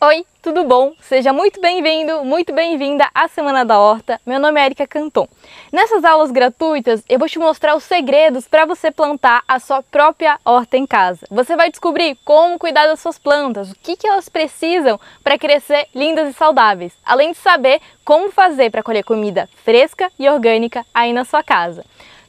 Oi, tudo bom? Seja muito bem-vindo, muito bem-vinda à Semana da Horta. Meu nome é Erika Canton. Nessas aulas gratuitas, eu vou te mostrar os segredos para você plantar a sua própria horta em casa. Você vai descobrir como cuidar das suas plantas, o que, que elas precisam para crescer lindas e saudáveis, além de saber como fazer para colher comida fresca e orgânica aí na sua casa.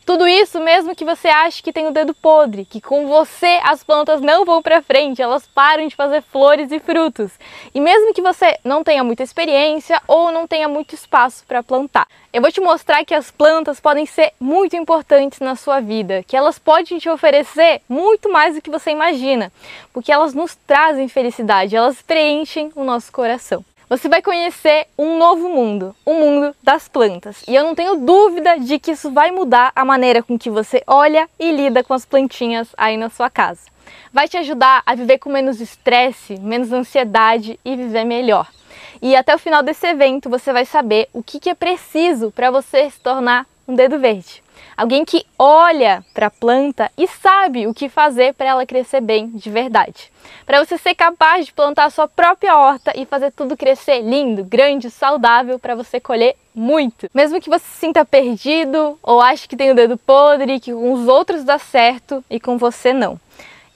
Tudo isso mesmo que você ache que tem o dedo podre, que com você as plantas não vão para frente, elas param de fazer flores e frutos. E mesmo que você não tenha muita experiência ou não tenha muito espaço para plantar. Eu vou te mostrar que as plantas podem ser muito importantes na sua vida, que elas podem te oferecer muito mais do que você imagina, porque elas nos trazem felicidade, elas preenchem o nosso coração você vai conhecer um novo mundo, o um mundo das plantas. E eu não tenho dúvida de que isso vai mudar a maneira com que você olha e lida com as plantinhas aí na sua casa. Vai te ajudar a viver com menos estresse, menos ansiedade e viver melhor. E até o final desse evento você vai saber o que é preciso para você se tornar um dedo verde. Alguém que olha para a planta e sabe o que fazer para ela crescer bem de verdade. Para você ser capaz de plantar a sua própria horta e fazer tudo crescer lindo, grande, saudável para você colher muito. Mesmo que você se sinta perdido ou ache que tem o dedo podre, que com os outros dá certo e com você não.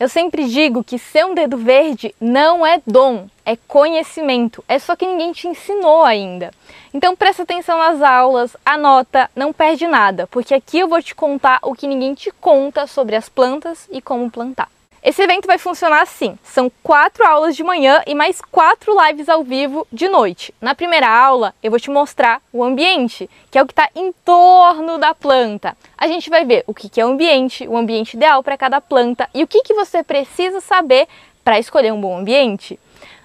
Eu sempre digo que ser um dedo verde não é dom, é conhecimento, é só que ninguém te ensinou ainda. Então presta atenção nas aulas, anota, não perde nada, porque aqui eu vou te contar o que ninguém te conta sobre as plantas e como plantar. Esse evento vai funcionar assim: são quatro aulas de manhã e mais quatro lives ao vivo de noite. Na primeira aula, eu vou te mostrar o ambiente, que é o que está em torno da planta. A gente vai ver o que é o ambiente, o ambiente ideal para cada planta e o que, que você precisa saber para escolher um bom ambiente.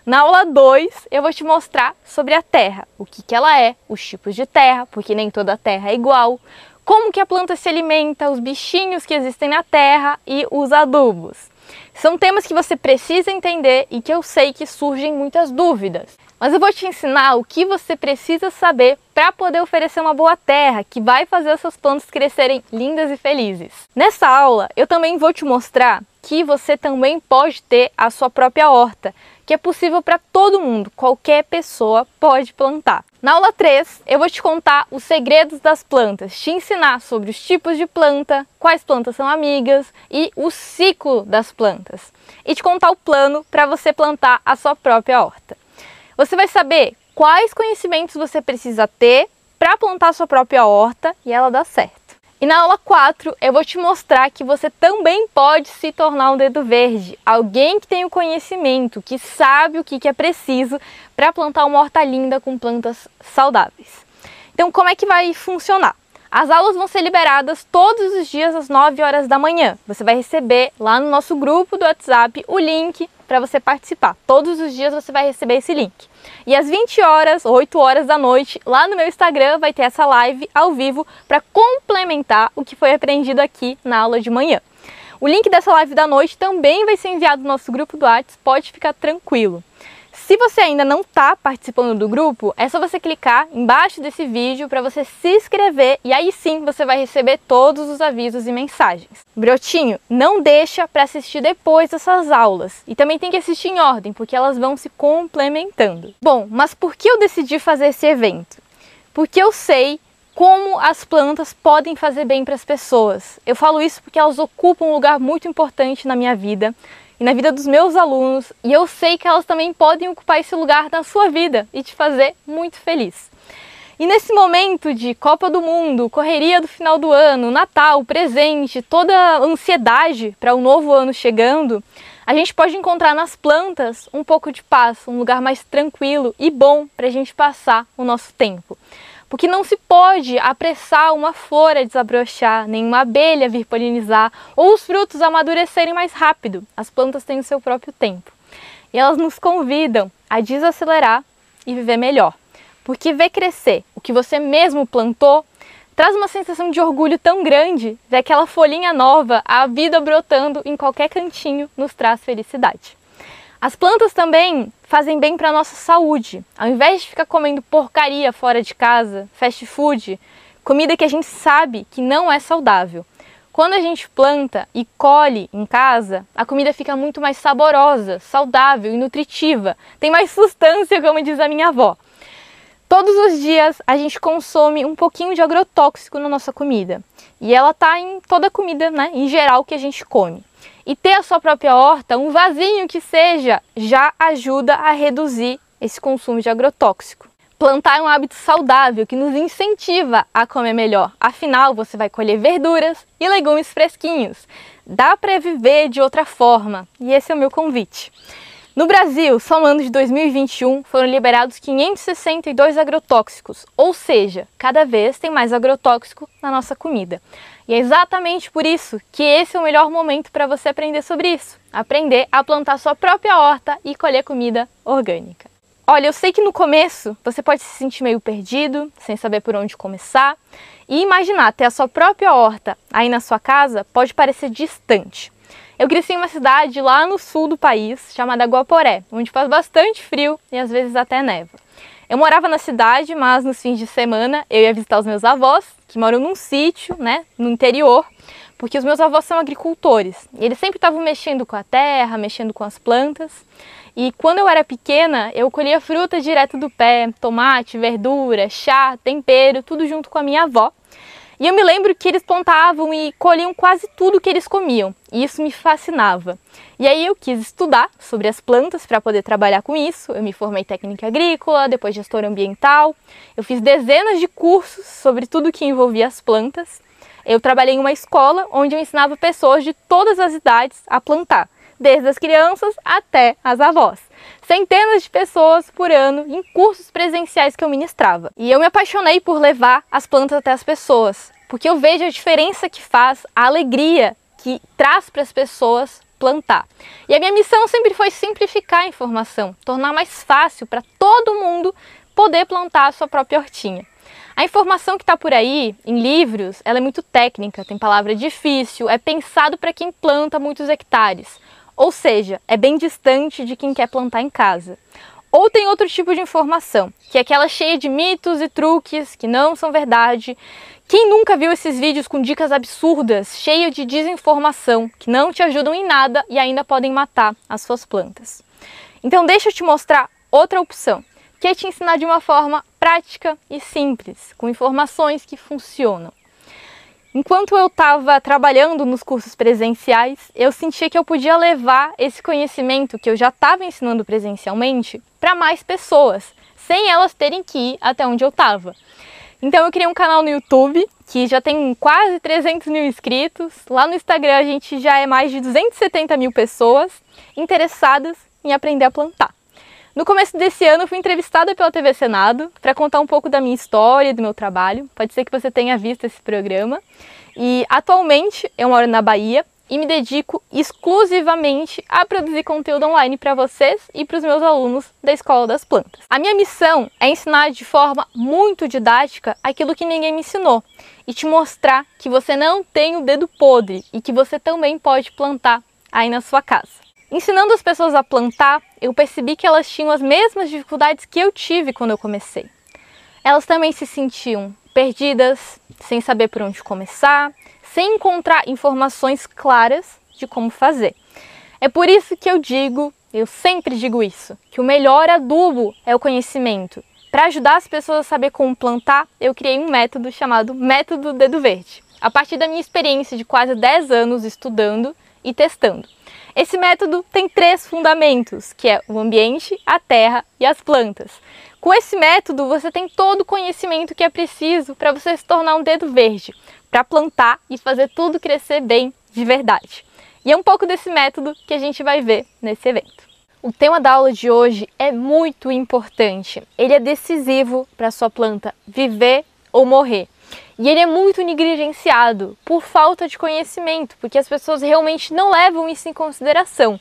Na aula 2, eu vou te mostrar sobre a terra, o que, que ela é, os tipos de terra, porque nem toda terra é igual, como que a planta se alimenta, os bichinhos que existem na terra e os adubos. São temas que você precisa entender e que eu sei que surgem muitas dúvidas. Mas eu vou te ensinar o que você precisa saber para poder oferecer uma boa terra que vai fazer essas plantas crescerem lindas e felizes. Nessa aula, eu também vou te mostrar que você também pode ter a sua própria horta, que é possível para todo mundo, qualquer pessoa pode plantar. Na aula 3, eu vou te contar os segredos das plantas, te ensinar sobre os tipos de planta, quais plantas são amigas e o ciclo das plantas. E te contar o plano para você plantar a sua própria horta. Você vai saber quais conhecimentos você precisa ter para plantar a sua própria horta e ela dar certo. E na aula 4 eu vou te mostrar que você também pode se tornar um dedo verde, alguém que tem o conhecimento, que sabe o que é preciso para plantar uma horta linda com plantas saudáveis. Então como é que vai funcionar? As aulas vão ser liberadas todos os dias às 9 horas da manhã. Você vai receber lá no nosso grupo do WhatsApp o link para você participar. Todos os dias você vai receber esse link. E às 20 horas, 8 horas da noite, lá no meu Instagram vai ter essa live ao vivo para complementar o que foi aprendido aqui na aula de manhã. O link dessa live da noite também vai ser enviado no nosso grupo do WhatsApp, pode ficar tranquilo. Se você ainda não está participando do grupo, é só você clicar embaixo desse vídeo para você se inscrever e aí sim você vai receber todos os avisos e mensagens. Brotinho, não deixa para assistir depois dessas aulas e também tem que assistir em ordem, porque elas vão se complementando. Bom, mas por que eu decidi fazer esse evento? Porque eu sei como as plantas podem fazer bem para as pessoas. Eu falo isso porque elas ocupam um lugar muito importante na minha vida e na vida dos meus alunos, e eu sei que elas também podem ocupar esse lugar na sua vida e te fazer muito feliz. E nesse momento de Copa do Mundo, correria do final do ano, Natal, presente, toda a ansiedade para o um novo ano chegando, a gente pode encontrar nas plantas um pouco de paz, um lugar mais tranquilo e bom para a gente passar o nosso tempo porque não se pode apressar uma flor a desabrochar, nem uma abelha vir polinizar, ou os frutos amadurecerem mais rápido. As plantas têm o seu próprio tempo. E elas nos convidam a desacelerar e viver melhor. Porque ver crescer o que você mesmo plantou traz uma sensação de orgulho tão grande, ver aquela folhinha nova, a vida brotando em qualquer cantinho, nos traz felicidade. As plantas também fazem bem para a nossa saúde. Ao invés de ficar comendo porcaria fora de casa, fast food, comida que a gente sabe que não é saudável. quando a gente planta e colhe em casa, a comida fica muito mais saborosa, saudável e nutritiva. Tem mais sustância, como diz a minha avó. Todos os dias a gente consome um pouquinho de agrotóxico na nossa comida. E ela tá em toda a comida, né, em geral que a gente come. E ter a sua própria horta, um vasinho que seja, já ajuda a reduzir esse consumo de agrotóxico. Plantar é um hábito saudável que nos incentiva a comer melhor. Afinal, você vai colher verduras e legumes fresquinhos. Dá para viver de outra forma e esse é o meu convite. No Brasil, ano de 2021 foram liberados 562 agrotóxicos, ou seja, cada vez tem mais agrotóxico na nossa comida. E é exatamente por isso que esse é o melhor momento para você aprender sobre isso. Aprender a plantar sua própria horta e colher comida orgânica. Olha, eu sei que no começo você pode se sentir meio perdido, sem saber por onde começar, e imaginar ter a sua própria horta aí na sua casa pode parecer distante. Eu cresci em uma cidade lá no sul do país, chamada Guaporé, onde faz bastante frio e às vezes até neva. Eu morava na cidade, mas nos fins de semana eu ia visitar os meus avós, que moram num sítio, né, no interior, porque os meus avós são agricultores. E eles sempre estavam mexendo com a terra, mexendo com as plantas. E quando eu era pequena, eu colhia fruta direto do pé, tomate, verdura, chá, tempero, tudo junto com a minha avó. E eu me lembro que eles plantavam e colhiam quase tudo que eles comiam, e isso me fascinava. E aí eu quis estudar sobre as plantas para poder trabalhar com isso. Eu me formei técnica agrícola, depois gestora ambiental. Eu fiz dezenas de cursos sobre tudo que envolvia as plantas. Eu trabalhei em uma escola onde eu ensinava pessoas de todas as idades a plantar desde as crianças até as avós. Centenas de pessoas por ano em cursos presenciais que eu ministrava. E eu me apaixonei por levar as plantas até as pessoas, porque eu vejo a diferença que faz, a alegria que traz para as pessoas plantar. E a minha missão sempre foi simplificar a informação, tornar mais fácil para todo mundo poder plantar a sua própria hortinha. A informação que está por aí, em livros, ela é muito técnica, tem palavra difícil, é pensado para quem planta muitos hectares. Ou seja, é bem distante de quem quer plantar em casa. Ou tem outro tipo de informação, que é aquela cheia de mitos e truques que não são verdade. Quem nunca viu esses vídeos com dicas absurdas, cheias de desinformação, que não te ajudam em nada e ainda podem matar as suas plantas? Então deixa eu te mostrar outra opção, que é te ensinar de uma forma prática e simples, com informações que funcionam. Enquanto eu estava trabalhando nos cursos presenciais, eu sentia que eu podia levar esse conhecimento que eu já estava ensinando presencialmente para mais pessoas, sem elas terem que ir até onde eu estava. Então eu criei um canal no YouTube que já tem quase 300 mil inscritos. Lá no Instagram a gente já é mais de 270 mil pessoas interessadas em aprender a plantar. No começo desse ano, fui entrevistada pela TV Senado para contar um pouco da minha história do meu trabalho. Pode ser que você tenha visto esse programa. E atualmente eu moro na Bahia e me dedico exclusivamente a produzir conteúdo online para vocês e para os meus alunos da Escola das Plantas. A minha missão é ensinar de forma muito didática aquilo que ninguém me ensinou e te mostrar que você não tem o dedo podre e que você também pode plantar aí na sua casa. Ensinando as pessoas a plantar, eu percebi que elas tinham as mesmas dificuldades que eu tive quando eu comecei. Elas também se sentiam perdidas, sem saber por onde começar, sem encontrar informações claras de como fazer. É por isso que eu digo, eu sempre digo isso, que o melhor adubo é o conhecimento. Para ajudar as pessoas a saber como plantar, eu criei um método chamado Método Dedo Verde. A partir da minha experiência de quase 10 anos estudando e testando. Esse método tem três fundamentos, que é o ambiente, a terra e as plantas. Com esse método, você tem todo o conhecimento que é preciso para você se tornar um dedo verde, para plantar e fazer tudo crescer bem de verdade. E é um pouco desse método que a gente vai ver nesse evento. O tema da aula de hoje é muito importante. Ele é decisivo para sua planta viver ou morrer. E ele é muito negligenciado por falta de conhecimento, porque as pessoas realmente não levam isso em consideração.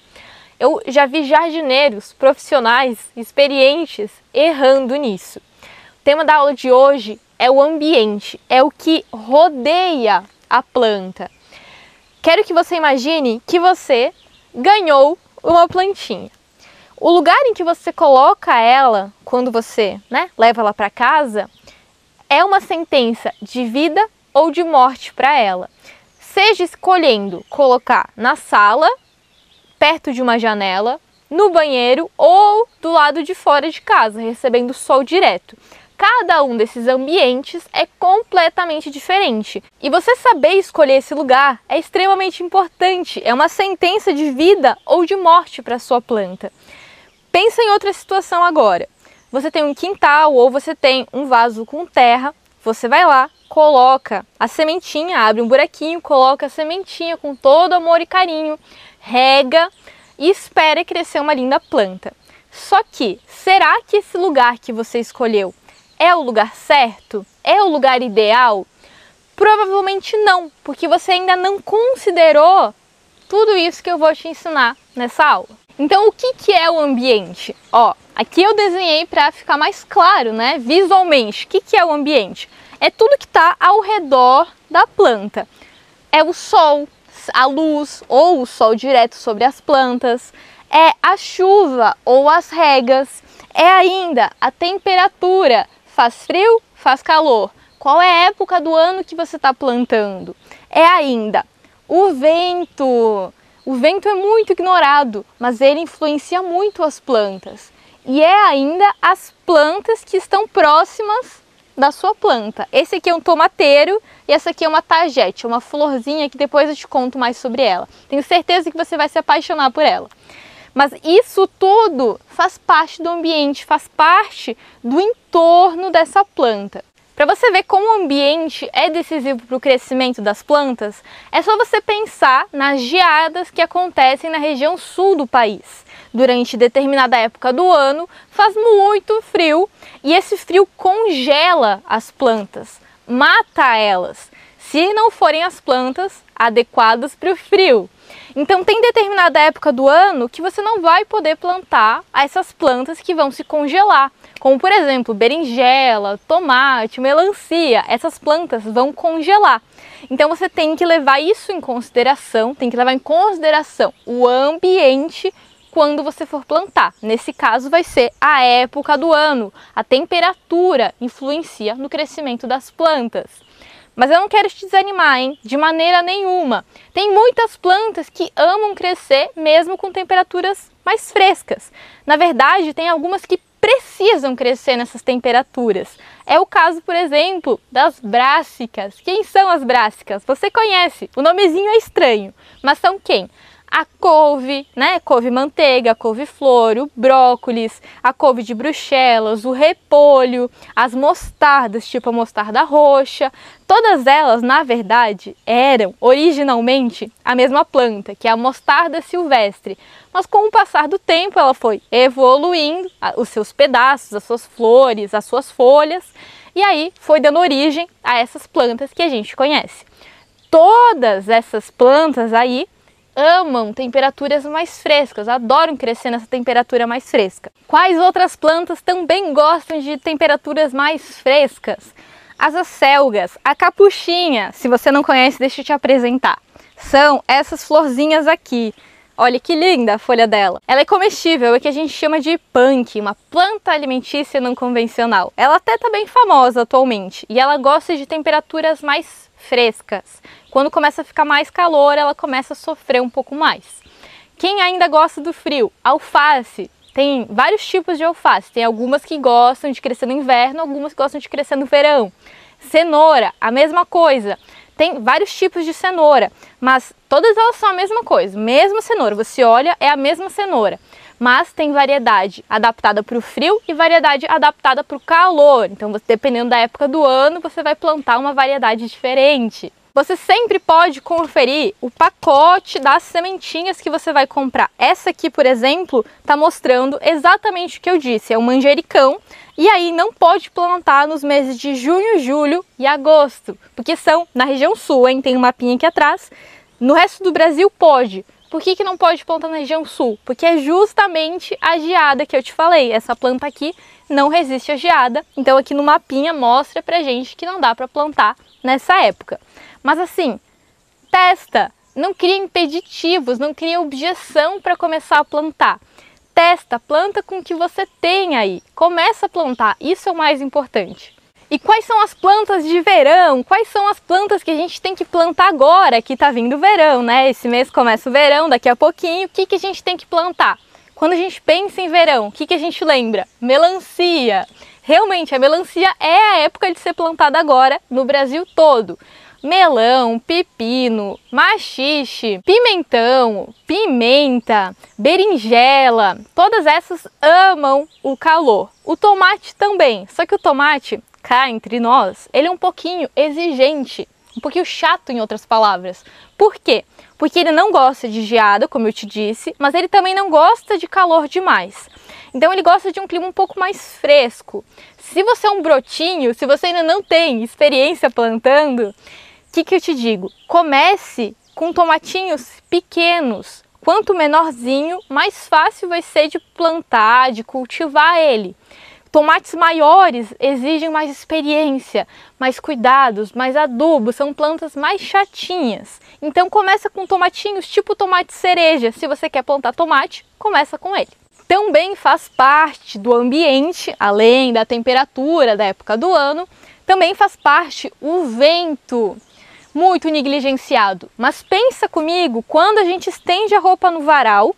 Eu já vi jardineiros profissionais, experientes, errando nisso. O tema da aula de hoje é o ambiente, é o que rodeia a planta. Quero que você imagine que você ganhou uma plantinha. O lugar em que você coloca ela quando você né, leva ela para casa é uma sentença de vida ou de morte para ela. seja escolhendo colocar na sala, perto de uma janela, no banheiro ou do lado de fora de casa, recebendo sol direto. Cada um desses ambientes é completamente diferente. E você saber escolher esse lugar é extremamente importante. É uma sentença de vida ou de morte para sua planta. Pensa em outra situação agora. Você tem um quintal ou você tem um vaso com terra. Você vai lá, coloca a sementinha, abre um buraquinho, coloca a sementinha com todo amor e carinho, rega e espera crescer uma linda planta. Só que, será que esse lugar que você escolheu é o lugar certo? É o lugar ideal? Provavelmente não, porque você ainda não considerou tudo isso que eu vou te ensinar nessa aula. Então, o que, que é o ambiente? Ó, aqui eu desenhei para ficar mais claro, né, visualmente. O que, que é o ambiente? É tudo que está ao redor da planta. É o sol, a luz ou o sol direto sobre as plantas, é a chuva ou as regas, é ainda a temperatura, faz frio, faz calor. Qual é a época do ano que você está plantando? É ainda o vento. O vento é muito ignorado, mas ele influencia muito as plantas. E é ainda as plantas que estão próximas da sua planta. Esse aqui é um tomateiro e essa aqui é uma tagete, uma florzinha que depois eu te conto mais sobre ela. Tenho certeza que você vai se apaixonar por ela. Mas isso tudo faz parte do ambiente, faz parte do entorno dessa planta. Para você ver como o ambiente é decisivo para o crescimento das plantas, é só você pensar nas geadas que acontecem na região sul do país. Durante determinada época do ano, faz muito frio e esse frio congela as plantas, mata elas, se não forem as plantas adequadas para o frio. Então tem determinada época do ano que você não vai poder plantar essas plantas que vão se congelar, como por exemplo berinjela, tomate, melancia. Essas plantas vão congelar. Então você tem que levar isso em consideração, tem que levar em consideração o ambiente quando você for plantar. Nesse caso vai ser a época do ano, a temperatura influencia no crescimento das plantas. Mas eu não quero te desanimar, hein? De maneira nenhuma. Tem muitas plantas que amam crescer mesmo com temperaturas mais frescas. Na verdade, tem algumas que precisam crescer nessas temperaturas. É o caso, por exemplo, das brássicas. Quem são as brássicas? Você conhece. O nomezinho é estranho, mas são quem? A couve, né? Couve manteiga, couve flor, o brócolis, a couve de bruxelas, o repolho, as mostardas, tipo a mostarda roxa. Todas elas, na verdade, eram originalmente a mesma planta, que é a mostarda silvestre. Mas com o passar do tempo, ela foi evoluindo, os seus pedaços, as suas flores, as suas folhas, e aí foi dando origem a essas plantas que a gente conhece. Todas essas plantas aí amam temperaturas mais frescas, adoram crescer nessa temperatura mais fresca. Quais outras plantas também gostam de temperaturas mais frescas? As acelgas, a capuchinha, se você não conhece, deixa eu te apresentar. São essas florzinhas aqui. Olha que linda a folha dela. Ela é comestível, é que a gente chama de punk, uma planta alimentícia não convencional. Ela até está bem famosa atualmente e ela gosta de temperaturas mais frescas. Quando começa a ficar mais calor, ela começa a sofrer um pouco mais. Quem ainda gosta do frio? Alface. Tem vários tipos de alface. Tem algumas que gostam de crescer no inverno, algumas que gostam de crescer no verão. Cenoura, a mesma coisa. Tem vários tipos de cenoura, mas todas elas são a mesma coisa. Mesma cenoura, você olha, é a mesma cenoura. Mas tem variedade adaptada para o frio e variedade adaptada para o calor. Então, dependendo da época do ano, você vai plantar uma variedade diferente. Você sempre pode conferir o pacote das sementinhas que você vai comprar. Essa aqui, por exemplo, está mostrando exatamente o que eu disse, é o manjericão. E aí não pode plantar nos meses de junho, julho e agosto, porque são na região sul, hein? Tem um mapinha aqui atrás. No resto do Brasil pode, por que, que não pode plantar na região sul? Porque é justamente a geada que eu te falei. Essa planta aqui não resiste à geada. Então aqui no mapinha mostra pra gente que não dá para plantar nessa época. Mas assim, testa, não cria impeditivos, não cria objeção para começar a plantar. Testa, planta com o que você tem aí. Começa a plantar, isso é o mais importante. E quais são as plantas de verão? Quais são as plantas que a gente tem que plantar agora que tá vindo o verão, né? Esse mês começa o verão, daqui a pouquinho, o que, que a gente tem que plantar? Quando a gente pensa em verão, o que, que a gente lembra? Melancia. Realmente, a melancia é a época de ser plantada agora no Brasil todo melão, pepino, machixe, pimentão, pimenta, berinjela, todas essas amam o calor. O tomate também, só que o tomate, cá entre nós, ele é um pouquinho exigente, um pouquinho chato em outras palavras. Por quê? Porque ele não gosta de geada, como eu te disse, mas ele também não gosta de calor demais. Então ele gosta de um clima um pouco mais fresco. Se você é um brotinho, se você ainda não tem experiência plantando, que, que eu te digo? Comece com tomatinhos pequenos. Quanto menorzinho, mais fácil vai ser de plantar, de cultivar ele. Tomates maiores exigem mais experiência, mais cuidados, mais adubo, são plantas mais chatinhas. Então começa com tomatinhos tipo tomate cereja. Se você quer plantar tomate, começa com ele. Também faz parte do ambiente, além da temperatura da época do ano, também faz parte o vento muito negligenciado. Mas pensa comigo, quando a gente estende a roupa no varal,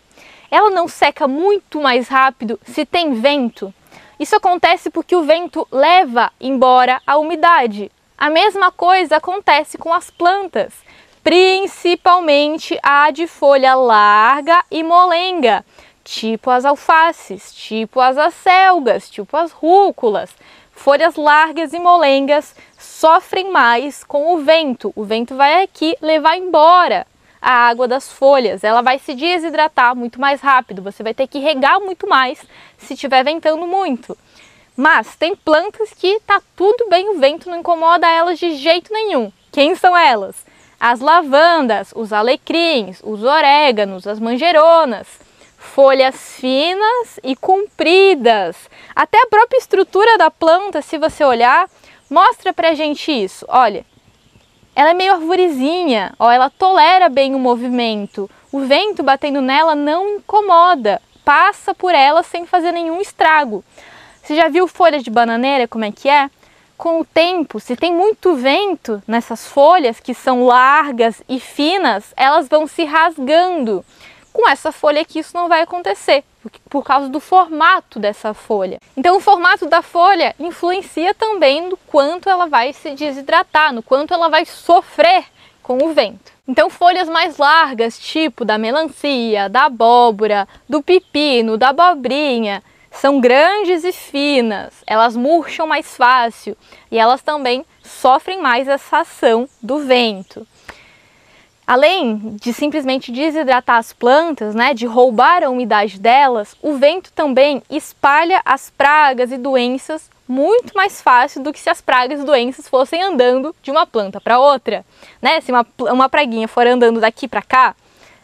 ela não seca muito mais rápido se tem vento? Isso acontece porque o vento leva embora a umidade. A mesma coisa acontece com as plantas, principalmente a de folha larga e molenga, tipo as alfaces, tipo as acelgas, tipo as rúculas. Folhas largas e molengas sofrem mais com o vento. O vento vai aqui levar embora a água das folhas, ela vai se desidratar muito mais rápido, você vai ter que regar muito mais se estiver ventando muito. Mas tem plantas que tá tudo bem, o vento não incomoda elas de jeito nenhum. Quem são elas? As lavandas, os alecrins, os oréganos, as manjeronas folhas finas e compridas. Até a própria estrutura da planta, se você olhar, mostra pra gente isso. Olha, ela é meio arvorezinha, ó, ela tolera bem o movimento. O vento batendo nela não incomoda, passa por ela sem fazer nenhum estrago. Você já viu folha de bananeira como é que é? Com o tempo, se tem muito vento nessas folhas que são largas e finas, elas vão se rasgando. Com essa folha aqui isso não vai acontecer, por causa do formato dessa folha. Então o formato da folha influencia também no quanto ela vai se desidratar, no quanto ela vai sofrer com o vento. Então folhas mais largas, tipo da melancia, da abóbora, do pepino, da abobrinha, são grandes e finas, elas murcham mais fácil e elas também sofrem mais essa ação do vento. Além de simplesmente desidratar as plantas, né, de roubar a umidade delas, o vento também espalha as pragas e doenças muito mais fácil do que se as pragas e doenças fossem andando de uma planta para outra. Né? Se uma, uma praguinha for andando daqui para cá,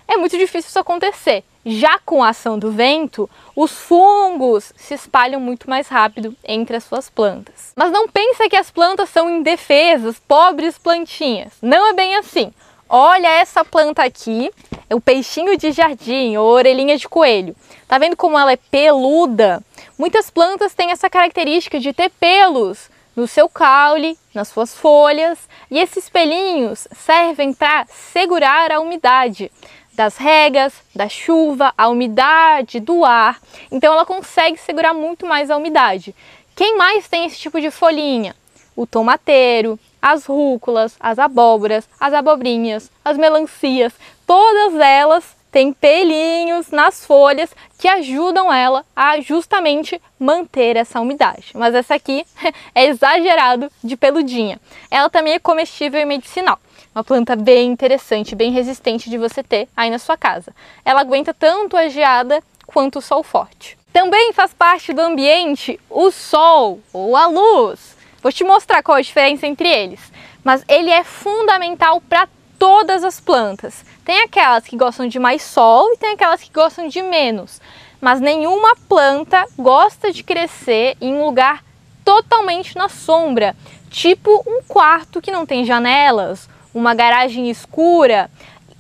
é muito difícil isso acontecer. Já com a ação do vento, os fungos se espalham muito mais rápido entre as suas plantas. Mas não pensa que as plantas são indefesas, pobres plantinhas. Não é bem assim. Olha essa planta aqui, é o peixinho de jardim ou orelhinha de coelho. Tá vendo como ela é peluda? Muitas plantas têm essa característica de ter pelos no seu caule, nas suas folhas, e esses pelinhos servem para segurar a umidade das regas, da chuva, a umidade do ar. Então ela consegue segurar muito mais a umidade. Quem mais tem esse tipo de folhinha? O tomateiro, as rúculas, as abóboras, as abobrinhas, as melancias, todas elas têm pelinhos nas folhas que ajudam ela a justamente manter essa umidade. Mas essa aqui é exagerado de peludinha. Ela também é comestível e medicinal. Uma planta bem interessante, bem resistente de você ter aí na sua casa. Ela aguenta tanto a geada quanto o sol forte. Também faz parte do ambiente o sol ou a luz. Vou te mostrar qual a diferença entre eles, mas ele é fundamental para todas as plantas. Tem aquelas que gostam de mais sol e tem aquelas que gostam de menos, mas nenhuma planta gosta de crescer em um lugar totalmente na sombra, tipo um quarto que não tem janelas, uma garagem escura.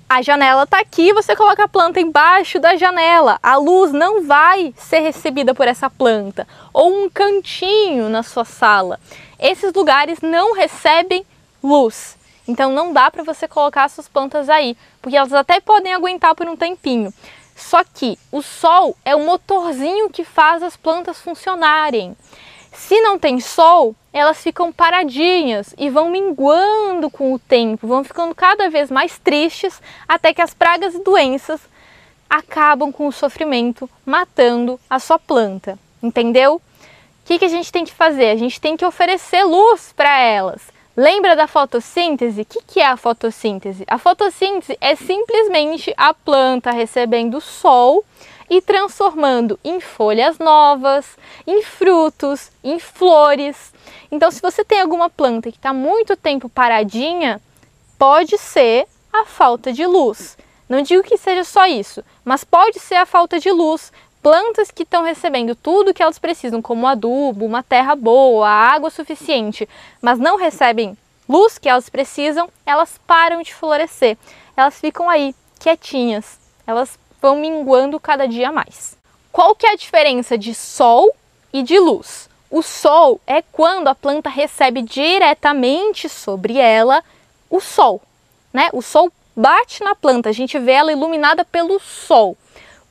A janela está aqui, você coloca a planta embaixo da janela. A luz não vai ser recebida por essa planta. Ou um cantinho na sua sala. Esses lugares não recebem luz. Então não dá para você colocar suas plantas aí, porque elas até podem aguentar por um tempinho. Só que o sol é o motorzinho que faz as plantas funcionarem. Se não tem sol, elas ficam paradinhas e vão minguando com o tempo, vão ficando cada vez mais tristes até que as pragas e doenças acabam com o sofrimento, matando a sua planta. Entendeu? O que, que a gente tem que fazer? A gente tem que oferecer luz para elas. Lembra da fotossíntese? O que, que é a fotossíntese? A fotossíntese é simplesmente a planta recebendo sol e transformando em folhas novas, em frutos, em flores. Então, se você tem alguma planta que está muito tempo paradinha, pode ser a falta de luz. Não digo que seja só isso, mas pode ser a falta de luz. Plantas que estão recebendo tudo que elas precisam, como adubo, uma terra boa, água suficiente, mas não recebem luz que elas precisam, elas param de florescer. Elas ficam aí quietinhas. Elas vão minguando cada dia mais. Qual que é a diferença de sol e de luz? O sol é quando a planta recebe diretamente sobre ela o sol, né? O sol bate na planta, a gente vê ela iluminada pelo sol.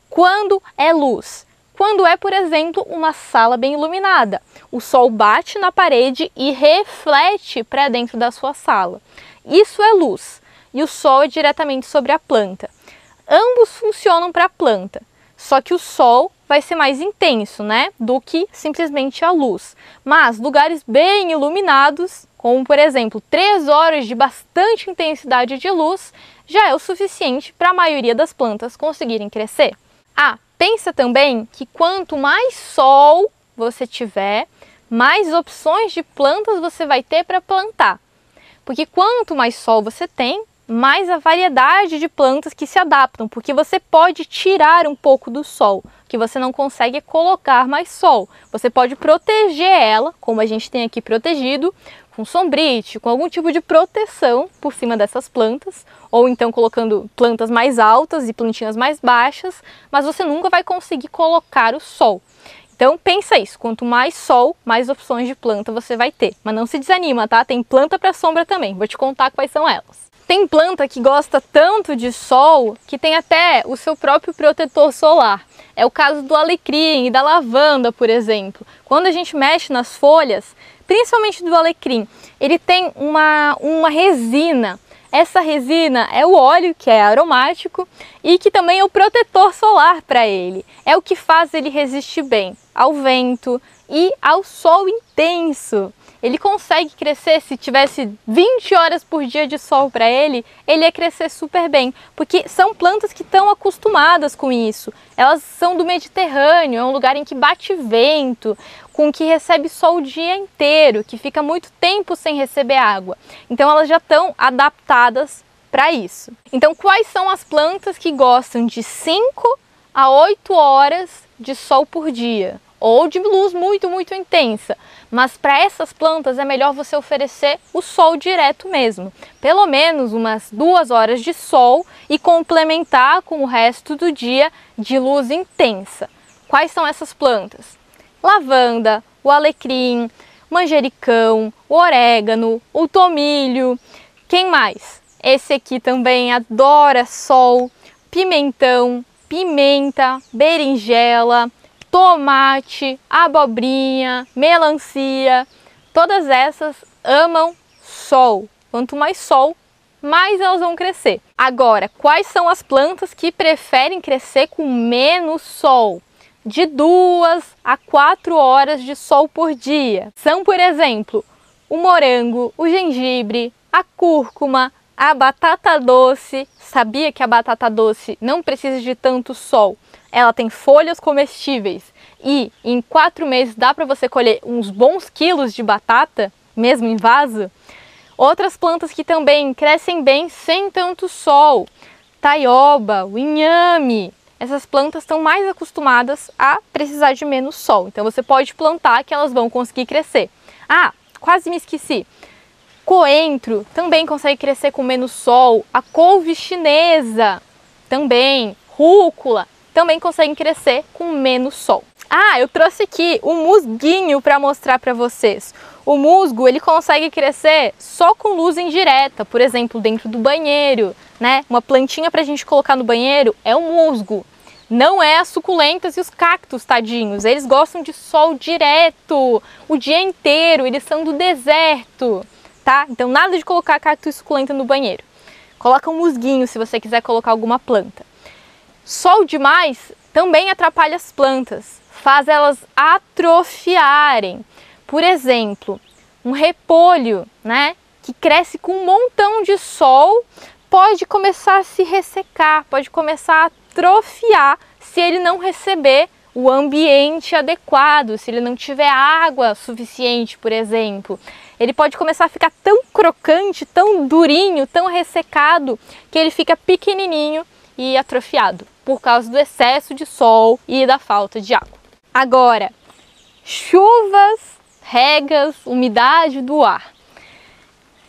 Quando é luz? Quando é, por exemplo, uma sala bem iluminada. O sol bate na parede e reflete para dentro da sua sala. Isso é luz. E o sol é diretamente sobre a planta. Ambos funcionam para a planta, só que o sol vai ser mais intenso, né, do que simplesmente a luz. Mas lugares bem iluminados, como por exemplo, três horas de bastante intensidade de luz, já é o suficiente para a maioria das plantas conseguirem crescer. Ah, pensa também que quanto mais sol você tiver, mais opções de plantas você vai ter para plantar. Porque quanto mais sol você tem, mais a variedade de plantas que se adaptam, porque você pode tirar um pouco do sol, que você não consegue colocar mais sol. Você pode proteger ela, como a gente tem aqui protegido, com sombrite, com algum tipo de proteção por cima dessas plantas, ou então colocando plantas mais altas e plantinhas mais baixas, mas você nunca vai conseguir colocar o sol. Então pensa isso, quanto mais sol, mais opções de planta você vai ter. Mas não se desanima, tá? Tem planta para sombra também. Vou te contar quais são elas. Tem planta que gosta tanto de sol que tem até o seu próprio protetor solar. É o caso do alecrim e da lavanda, por exemplo. Quando a gente mexe nas folhas, principalmente do alecrim, ele tem uma, uma resina. Essa resina é o óleo, que é aromático, e que também é o protetor solar para ele. É o que faz ele resistir bem ao vento e ao sol intenso ele consegue crescer, se tivesse 20 horas por dia de sol para ele, ele ia crescer super bem, porque são plantas que estão acostumadas com isso. Elas são do Mediterrâneo, é um lugar em que bate vento, com que recebe sol o dia inteiro, que fica muito tempo sem receber água. Então elas já estão adaptadas para isso. Então quais são as plantas que gostam de 5 a 8 horas de sol por dia? Ou de luz muito, muito intensa. Mas para essas plantas é melhor você oferecer o sol direto mesmo, pelo menos umas duas horas de sol e complementar com o resto do dia de luz intensa. Quais são essas plantas? Lavanda, o alecrim, manjericão, o orégano, o tomilho. Quem mais? Esse aqui também adora sol, pimentão, pimenta, berinjela, tomate, abobrinha, melancia, todas essas amam sol. Quanto mais sol, mais elas vão crescer. Agora, quais são as plantas que preferem crescer com menos sol? De duas a quatro horas de sol por dia. São, por exemplo, o morango, o gengibre, a cúrcuma, a batata doce. Sabia que a batata doce não precisa de tanto sol? Ela tem folhas comestíveis e em quatro meses dá para você colher uns bons quilos de batata, mesmo em vaso. Outras plantas que também crescem bem sem tanto sol, taioba, o inhame, essas plantas estão mais acostumadas a precisar de menos sol. Então você pode plantar que elas vão conseguir crescer. Ah, quase me esqueci. coentro também consegue crescer com menos sol, a couve chinesa também, rúcula também conseguem crescer com menos sol. Ah, eu trouxe aqui o musguinho para mostrar para vocês. O musgo ele consegue crescer só com luz indireta, por exemplo, dentro do banheiro, né? Uma plantinha para a gente colocar no banheiro é o musgo. Não é as suculentas e os cactos, tadinhos. Eles gostam de sol direto, o dia inteiro. Eles são do deserto tá? Então nada de colocar cactus suculenta no banheiro. Coloca um musguinho se você quiser colocar alguma planta. Sol demais também atrapalha as plantas, faz elas atrofiarem. Por exemplo, um repolho, né, que cresce com um montão de sol, pode começar a se ressecar, pode começar a atrofiar se ele não receber o ambiente adequado, se ele não tiver água suficiente, por exemplo. Ele pode começar a ficar tão crocante, tão durinho, tão ressecado, que ele fica pequenininho e atrofiado por causa do excesso de sol e da falta de água. Agora, chuvas, regas, umidade do ar.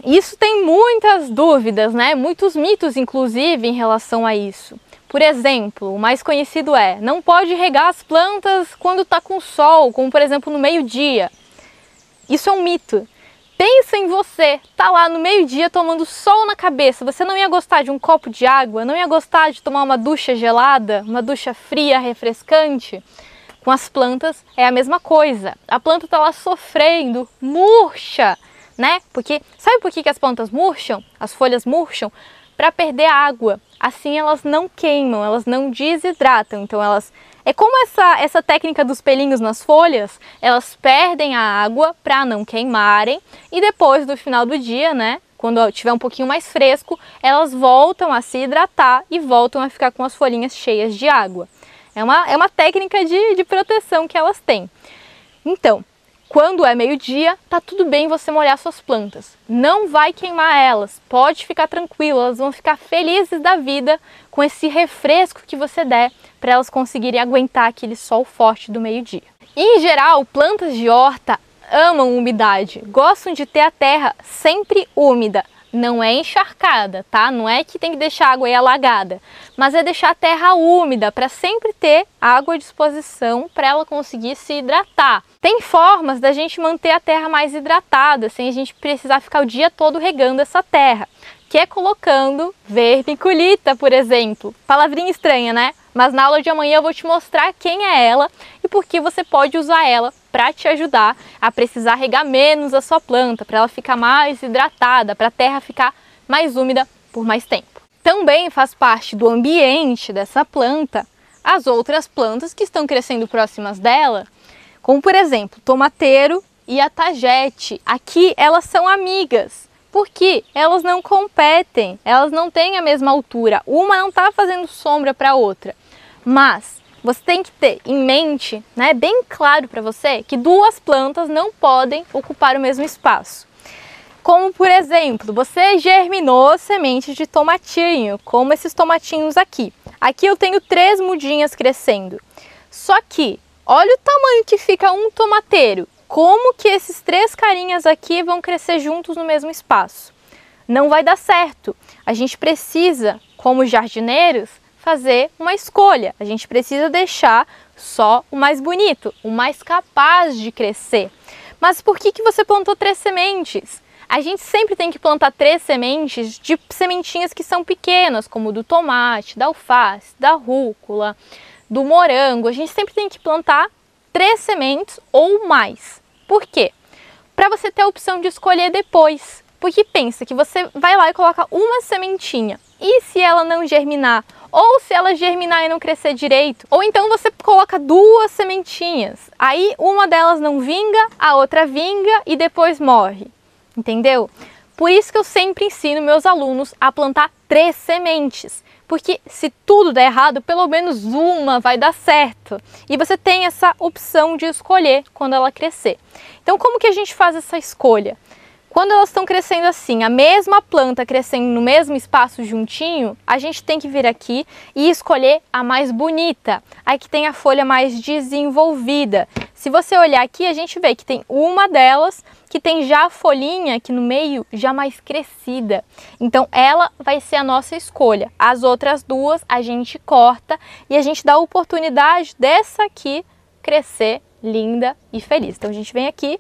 Isso tem muitas dúvidas, né? Muitos mitos, inclusive, em relação a isso. Por exemplo, o mais conhecido é: não pode regar as plantas quando está com sol, como por exemplo no meio-dia. Isso é um mito. Pensa em você, tá lá no meio-dia tomando sol na cabeça. Você não ia gostar de um copo de água? Não ia gostar de tomar uma ducha gelada, uma ducha fria, refrescante? Com as plantas é a mesma coisa. A planta tá lá sofrendo, murcha, né? Porque sabe por que, que as plantas murcham? As folhas murcham? Para perder água. Assim elas não queimam, elas não desidratam, então elas é como essa, essa técnica dos pelinhos nas folhas, elas perdem a água para não queimarem e depois do final do dia, né, quando tiver um pouquinho mais fresco, elas voltam a se hidratar e voltam a ficar com as folhinhas cheias de água. É uma, é uma técnica de, de proteção que elas têm. Então, quando é meio-dia, tá tudo bem você molhar suas plantas. Não vai queimar elas, pode ficar tranquilo, elas vão ficar felizes da vida com esse refresco que você der para elas conseguirem aguentar aquele sol forte do meio-dia. Em geral, plantas de horta amam umidade, gostam de ter a terra sempre úmida, não é encharcada, tá? Não é que tem que deixar a água aí alagada, mas é deixar a terra úmida para sempre ter água à disposição para ela conseguir se hidratar. Tem formas da gente manter a terra mais hidratada, sem a gente precisar ficar o dia todo regando essa terra, que é colocando vermiculita, por exemplo. Palavrinha estranha, né? Mas na aula de amanhã eu vou te mostrar quem é ela e por que você pode usar ela para te ajudar a precisar regar menos a sua planta, para ela ficar mais hidratada, para a terra ficar mais úmida por mais tempo. Também faz parte do ambiente dessa planta as outras plantas que estão crescendo próximas dela, como por exemplo, tomateiro e a tagete. Aqui elas são amigas, porque elas não competem, elas não têm a mesma altura, uma não está fazendo sombra para a outra. Mas você tem que ter em mente, né, bem claro para você, que duas plantas não podem ocupar o mesmo espaço. Como por exemplo, você germinou sementes de tomatinho, como esses tomatinhos aqui. Aqui eu tenho três mudinhas crescendo. Só que, olha o tamanho que fica um tomateiro. Como que esses três carinhas aqui vão crescer juntos no mesmo espaço? Não vai dar certo. A gente precisa, como jardineiros, fazer uma escolha. A gente precisa deixar só o mais bonito, o mais capaz de crescer. Mas por que, que você plantou três sementes? A gente sempre tem que plantar três sementes de sementinhas que são pequenas, como do tomate, da alface, da rúcula, do morango. A gente sempre tem que plantar três sementes ou mais. Por quê? Para você ter a opção de escolher depois. Porque pensa que você vai lá e coloca uma sementinha. E se ela não germinar ou se ela germinar e não crescer direito, ou então você coloca duas sementinhas, aí uma delas não vinga, a outra vinga e depois morre, entendeu? Por isso que eu sempre ensino meus alunos a plantar três sementes, porque se tudo der errado, pelo menos uma vai dar certo. E você tem essa opção de escolher quando ela crescer. Então, como que a gente faz essa escolha? Quando elas estão crescendo assim, a mesma planta crescendo no mesmo espaço juntinho, a gente tem que vir aqui e escolher a mais bonita, a que tem a folha mais desenvolvida. Se você olhar aqui, a gente vê que tem uma delas que tem já a folhinha aqui no meio já mais crescida. Então ela vai ser a nossa escolha. As outras duas a gente corta e a gente dá a oportunidade dessa aqui crescer linda e feliz. Então a gente vem aqui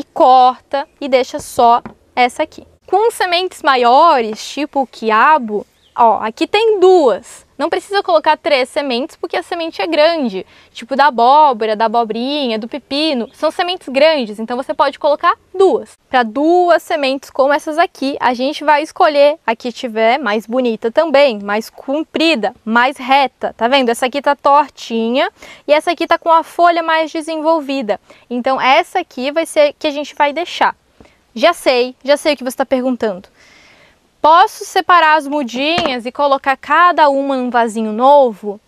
e corta e deixa só essa aqui. Com sementes maiores, tipo o quiabo, ó, aqui tem duas. Não precisa colocar três sementes porque a semente é grande, tipo da abóbora, da abobrinha, do pepino. São sementes grandes, então você pode colocar duas. Para duas sementes como essas aqui, a gente vai escolher a que tiver mais bonita também, mais comprida, mais reta. Tá vendo? Essa aqui tá tortinha e essa aqui tá com a folha mais desenvolvida. Então essa aqui vai ser que a gente vai deixar. Já sei, já sei o que você está perguntando. Posso separar as mudinhas e colocar cada uma num vasinho novo?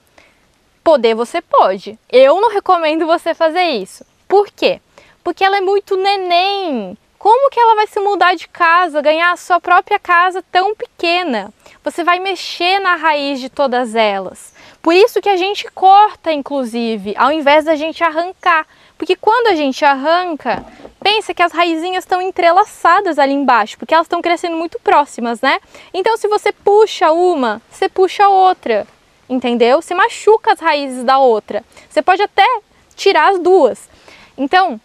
Poder você pode. Eu não recomendo você fazer isso. Por quê? Porque ela é muito neném. Como que ela vai se mudar de casa, ganhar a sua própria casa tão pequena? Você vai mexer na raiz de todas elas. Por isso que a gente corta, inclusive, ao invés da gente arrancar. Porque quando a gente arranca, pensa que as raizinhas estão entrelaçadas ali embaixo, porque elas estão crescendo muito próximas, né? Então se você puxa uma, você puxa outra, entendeu? Você machuca as raízes da outra. Você pode até tirar as duas. Então,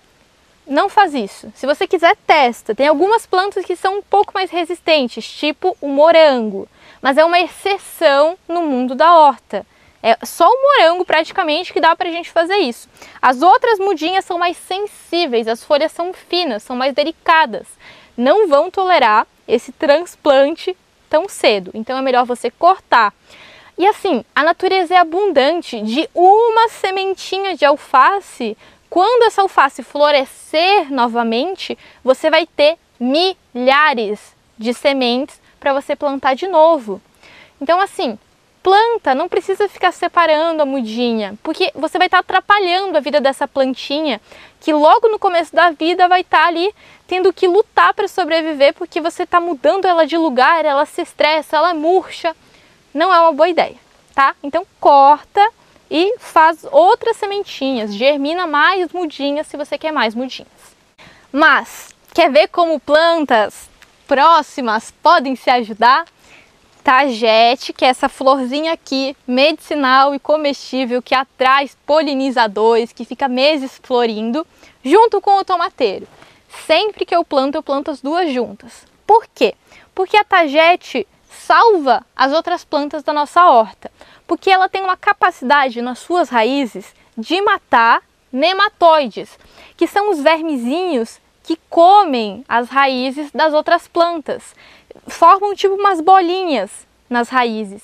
não faz isso. Se você quiser, testa. Tem algumas plantas que são um pouco mais resistentes, tipo o morango, mas é uma exceção no mundo da horta. É só o morango praticamente que dá para a gente fazer isso. As outras mudinhas são mais sensíveis, as folhas são finas, são mais delicadas. Não vão tolerar esse transplante tão cedo. Então é melhor você cortar. E assim, a natureza é abundante de uma sementinha de alface. Quando essa alface florescer novamente, você vai ter milhares de sementes para você plantar de novo. Então assim, planta não precisa ficar separando a mudinha, porque você vai estar atrapalhando a vida dessa plantinha, que logo no começo da vida vai estar ali tendo que lutar para sobreviver, porque você está mudando ela de lugar, ela se estressa, ela murcha. Não é uma boa ideia, tá? Então corta e faz outras sementinhas, germina mais mudinhas se você quer mais mudinhas. Mas quer ver como plantas próximas podem se ajudar? Tagete, que é essa florzinha aqui, medicinal e comestível, que atrai polinizadores, que fica meses florindo, junto com o tomateiro. Sempre que eu planto, eu planto as duas juntas. Por quê? Porque a tagete salva as outras plantas da nossa horta, porque ela tem uma capacidade nas suas raízes de matar nematóides, que são os vermezinhos que comem as raízes das outras plantas formam tipo umas bolinhas nas raízes.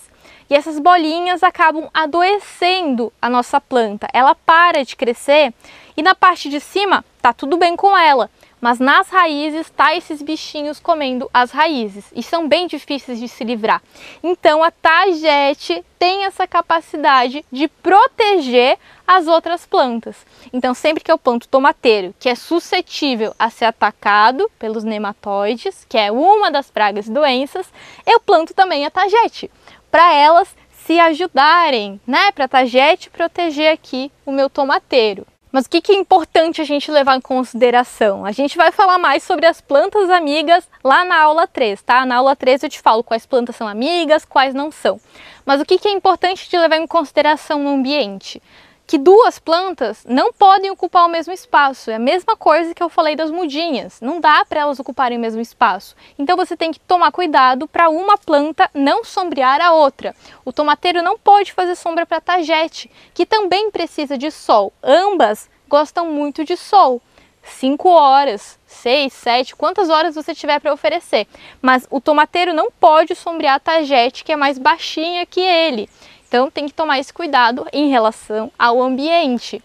E essas bolinhas acabam adoecendo a nossa planta. Ela para de crescer e na parte de cima tá tudo bem com ela, mas nas raízes tá esses bichinhos comendo as raízes e são bem difíceis de se livrar. Então a tagete tem essa capacidade de proteger as outras plantas. Então sempre que eu planto tomateiro, que é suscetível a ser atacado pelos nematóides, que é uma das pragas e doenças, eu planto também a tagete, para elas se ajudarem, né, para a tagete proteger aqui o meu tomateiro. Mas o que, é importante a gente levar em consideração? A gente vai falar mais sobre as plantas amigas lá na aula 3, tá? Na aula 3 eu te falo quais plantas são amigas, quais não são. Mas o que, é importante de levar em consideração no ambiente? Que duas plantas não podem ocupar o mesmo espaço. É a mesma coisa que eu falei das mudinhas. Não dá para elas ocuparem o mesmo espaço. Então você tem que tomar cuidado para uma planta não sombrear a outra. O tomateiro não pode fazer sombra para a tagete, que também precisa de sol. Ambas gostam muito de sol. 5 horas, 6, 7, quantas horas você tiver para oferecer. Mas o tomateiro não pode sombrear a tagete, que é mais baixinha que ele. Então tem que tomar esse cuidado em relação ao ambiente.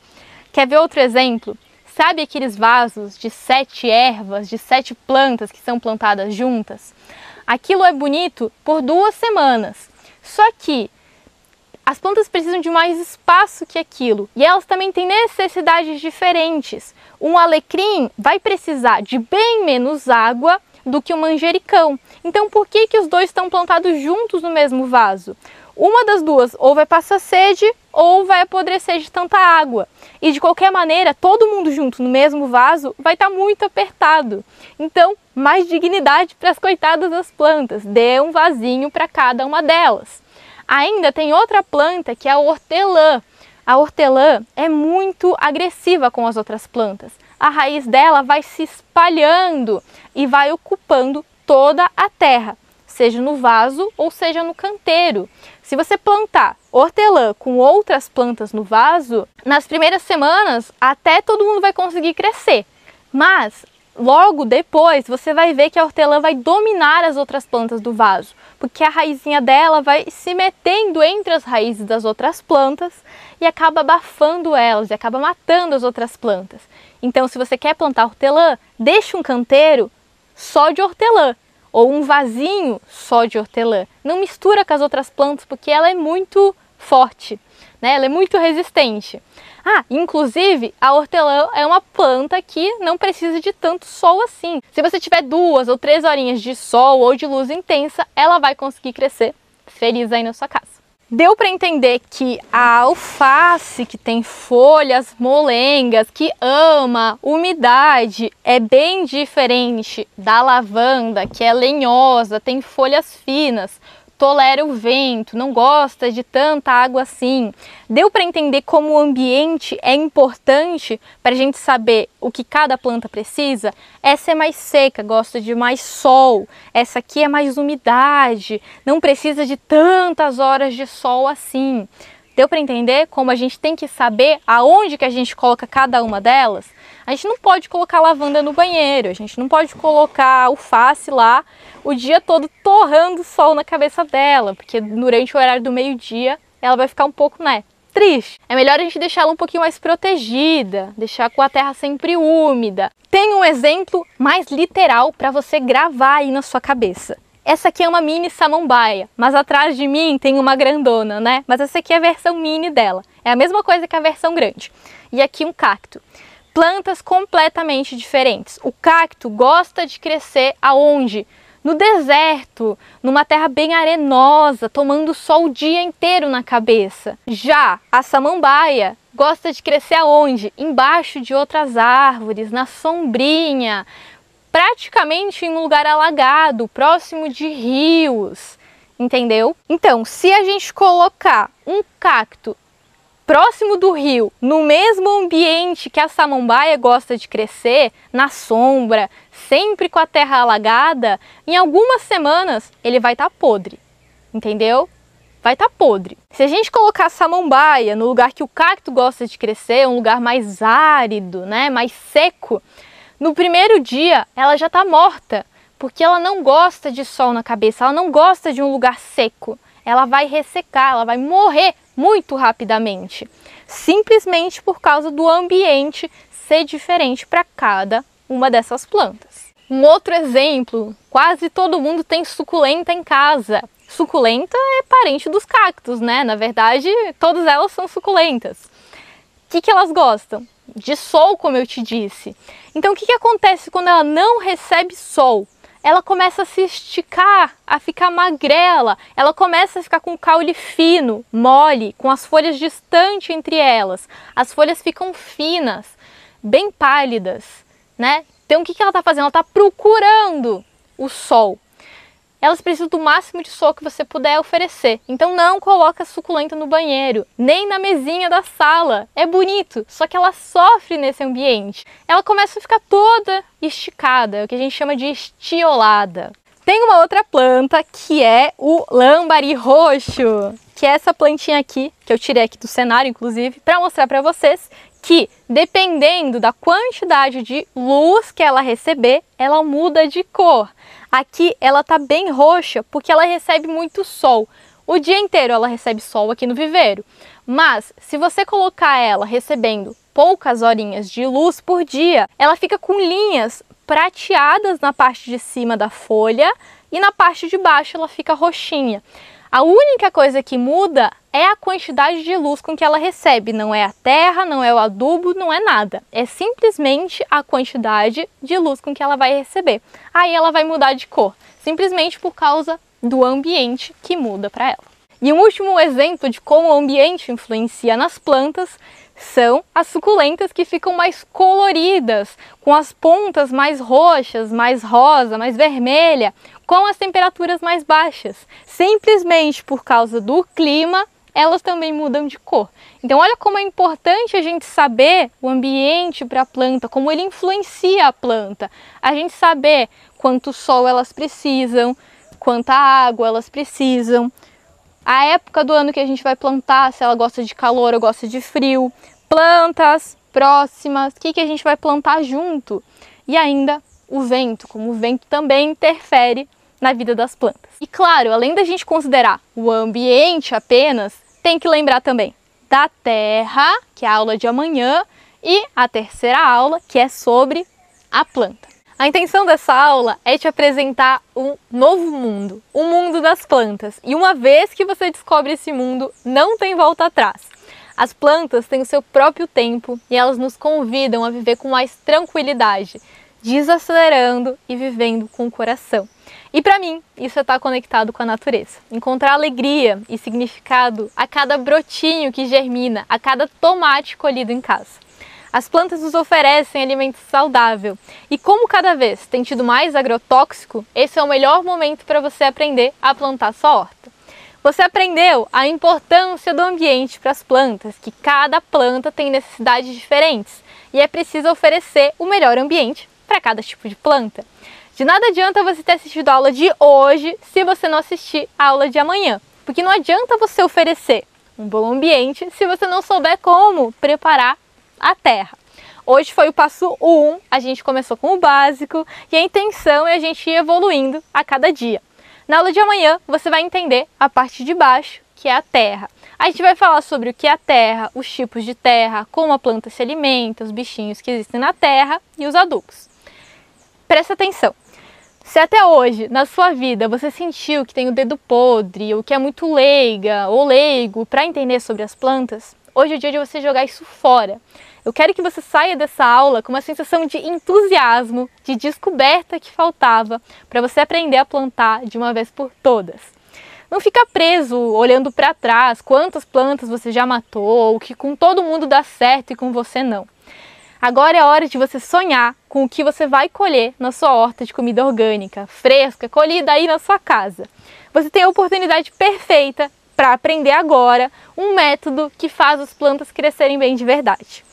Quer ver outro exemplo? Sabe aqueles vasos de sete ervas, de sete plantas que são plantadas juntas? Aquilo é bonito por duas semanas. Só que as plantas precisam de mais espaço que aquilo e elas também têm necessidades diferentes. Um alecrim vai precisar de bem menos água do que o manjericão. Então, por que, que os dois estão plantados juntos no mesmo vaso? Uma das duas ou vai passar sede ou vai apodrecer de tanta água. E de qualquer maneira, todo mundo junto no mesmo vaso vai estar tá muito apertado. Então, mais dignidade para as coitadas das plantas. Dê um vasinho para cada uma delas. Ainda tem outra planta que é a hortelã. A hortelã é muito agressiva com as outras plantas. A raiz dela vai se espalhando e vai ocupando toda a terra, seja no vaso ou seja no canteiro. Se você plantar hortelã com outras plantas no vaso, nas primeiras semanas até todo mundo vai conseguir crescer. Mas logo depois você vai ver que a hortelã vai dominar as outras plantas do vaso, porque a raizinha dela vai se metendo entre as raízes das outras plantas e acaba abafando elas e acaba matando as outras plantas. Então, se você quer plantar hortelã, deixe um canteiro só de hortelã ou um vasinho só de hortelã. Não mistura com as outras plantas porque ela é muito forte, né? Ela é muito resistente. Ah, inclusive a hortelã é uma planta que não precisa de tanto sol assim. Se você tiver duas ou três horinhas de sol ou de luz intensa, ela vai conseguir crescer feliz aí na sua casa. Deu para entender que a alface, que tem folhas molengas, que ama umidade, é bem diferente da lavanda, que é lenhosa, tem folhas finas, tolera o vento, não gosta de tanta água assim. Deu para entender como o ambiente é importante para a gente saber o que cada planta precisa? Essa é mais seca, gosta de mais sol. Essa aqui é mais umidade, não precisa de tantas horas de sol assim. Deu para entender como a gente tem que saber aonde que a gente coloca cada uma delas? A gente não pode colocar lavanda no banheiro, a gente não pode colocar alface lá o dia todo torrando sol na cabeça dela, porque durante o horário do meio-dia ela vai ficar um pouco, né, triste. É melhor a gente deixá-la um pouquinho mais protegida, deixar com a terra sempre úmida. Tem um exemplo mais literal para você gravar aí na sua cabeça. Essa aqui é uma mini samambaia, mas atrás de mim tem uma grandona, né? Mas essa aqui é a versão mini dela. É a mesma coisa que a versão grande. E aqui um cacto plantas completamente diferentes. O cacto gosta de crescer aonde? No deserto, numa terra bem arenosa, tomando sol o dia inteiro na cabeça. Já a samambaia gosta de crescer aonde? Embaixo de outras árvores, na sombrinha, praticamente em um lugar alagado, próximo de rios. Entendeu? Então, se a gente colocar um cacto próximo do rio, no mesmo ambiente que a samambaia gosta de crescer, na sombra, sempre com a terra alagada, em algumas semanas ele vai estar tá podre, entendeu? Vai estar tá podre. Se a gente colocar a samambaia no lugar que o cacto gosta de crescer, um lugar mais árido, né, mais seco, no primeiro dia ela já está morta, porque ela não gosta de sol na cabeça, ela não gosta de um lugar seco. Ela vai ressecar, ela vai morrer muito rapidamente, simplesmente por causa do ambiente ser diferente para cada uma dessas plantas. Um outro exemplo, quase todo mundo tem suculenta em casa. Suculenta é parente dos cactos, né? Na verdade, todas elas são suculentas. Que, que elas gostam? De sol, como eu te disse. Então, o que, que acontece quando ela não recebe sol? ela começa a se esticar, a ficar magrela, ela começa a ficar com o caule fino, mole, com as folhas distantes entre elas. As folhas ficam finas, bem pálidas, né? Então o que, que ela está fazendo? Ela está procurando o sol elas precisam do máximo de sol que você puder oferecer. Então não coloca suculenta no banheiro, nem na mesinha da sala. É bonito, só que ela sofre nesse ambiente. Ela começa a ficar toda esticada, o que a gente chama de estiolada. Tem uma outra planta que é o lambari roxo, que é essa plantinha aqui, que eu tirei aqui do cenário, inclusive, para mostrar para vocês que, dependendo da quantidade de luz que ela receber, ela muda de cor. Aqui ela tá bem roxa porque ela recebe muito sol. O dia inteiro ela recebe sol aqui no viveiro. Mas se você colocar ela recebendo poucas horinhas de luz por dia, ela fica com linhas prateadas na parte de cima da folha e na parte de baixo ela fica roxinha. A única coisa que muda é a quantidade de luz com que ela recebe, não é a terra, não é o adubo, não é nada. É simplesmente a quantidade de luz com que ela vai receber. Aí ela vai mudar de cor, simplesmente por causa do ambiente que muda para ela. E um último exemplo de como o ambiente influencia nas plantas são as suculentas que ficam mais coloridas, com as pontas mais roxas, mais rosa, mais vermelha, com as temperaturas mais baixas. Simplesmente por causa do clima, elas também mudam de cor. Então, olha como é importante a gente saber o ambiente para a planta, como ele influencia a planta. A gente saber quanto sol elas precisam, quanta água elas precisam, a época do ano que a gente vai plantar, se ela gosta de calor ou gosta de frio, plantas próximas, o que, que a gente vai plantar junto e ainda o vento, como o vento também interfere na vida das plantas. E claro, além da gente considerar o ambiente apenas, tem que lembrar também da terra, que é a aula de amanhã, e a terceira aula, que é sobre a planta. A intenção dessa aula é te apresentar um novo mundo, o um mundo das plantas. E uma vez que você descobre esse mundo, não tem volta atrás. As plantas têm o seu próprio tempo e elas nos convidam a viver com mais tranquilidade, desacelerando e vivendo com o coração. E para mim, isso é estar conectado com a natureza. Encontrar alegria e significado a cada brotinho que germina, a cada tomate colhido em casa. As plantas nos oferecem alimento saudável e como cada vez tem tido mais agrotóxico, esse é o melhor momento para você aprender a plantar sua horta. Você aprendeu a importância do ambiente para as plantas, que cada planta tem necessidades diferentes e é preciso oferecer o melhor ambiente para cada tipo de planta. De nada adianta você ter assistido a aula de hoje se você não assistir a aula de amanhã, porque não adianta você oferecer um bom ambiente se você não souber como preparar a terra. Hoje foi o passo 1, um, a gente começou com o básico e a intenção é a gente ir evoluindo a cada dia. Na aula de amanhã você vai entender a parte de baixo, que é a terra. A gente vai falar sobre o que é a terra, os tipos de terra, como a planta se alimenta, os bichinhos que existem na terra e os adubos. Presta atenção. Se até hoje, na sua vida, você sentiu que tem o dedo podre, ou que é muito leiga ou leigo para entender sobre as plantas, hoje é o dia de você jogar isso fora. Eu quero que você saia dessa aula com uma sensação de entusiasmo, de descoberta que faltava para você aprender a plantar de uma vez por todas. Não fica preso olhando para trás quantas plantas você já matou, ou que com todo mundo dá certo e com você não. Agora é hora de você sonhar com o que você vai colher na sua horta de comida orgânica, fresca, colhida aí na sua casa. Você tem a oportunidade perfeita para aprender agora um método que faz as plantas crescerem bem de verdade.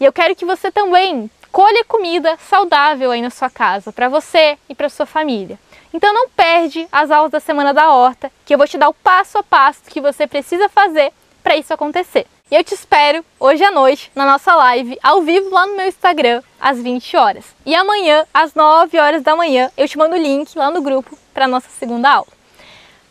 E eu quero que você também colha comida saudável aí na sua casa, para você e para sua família. Então não perde as aulas da Semana da Horta, que eu vou te dar o passo a passo que você precisa fazer para isso acontecer. E eu te espero hoje à noite na nossa live ao vivo lá no meu Instagram às 20 horas. E amanhã às 9 horas da manhã eu te mando o link lá no grupo para nossa segunda aula.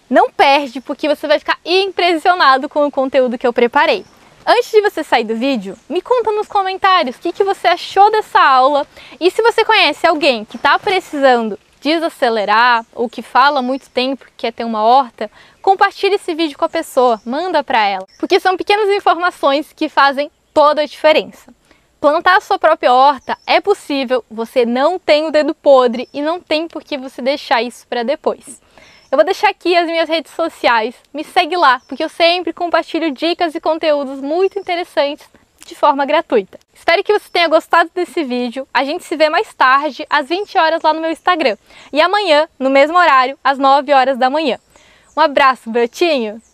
Não perde porque você vai ficar impressionado com o conteúdo que eu preparei. Antes de você sair do vídeo, me conta nos comentários o que, que você achou dessa aula e se você conhece alguém que está precisando desacelerar ou que fala muito tempo que quer ter uma horta, compartilhe esse vídeo com a pessoa, manda para ela, porque são pequenas informações que fazem toda a diferença. Plantar a sua própria horta é possível, você não tem o dedo podre e não tem por que você deixar isso para depois. Eu vou deixar aqui as minhas redes sociais. Me segue lá, porque eu sempre compartilho dicas e conteúdos muito interessantes de forma gratuita. Espero que você tenha gostado desse vídeo. A gente se vê mais tarde, às 20 horas lá no meu Instagram. E amanhã, no mesmo horário, às 9 horas da manhã. Um abraço, brotinho!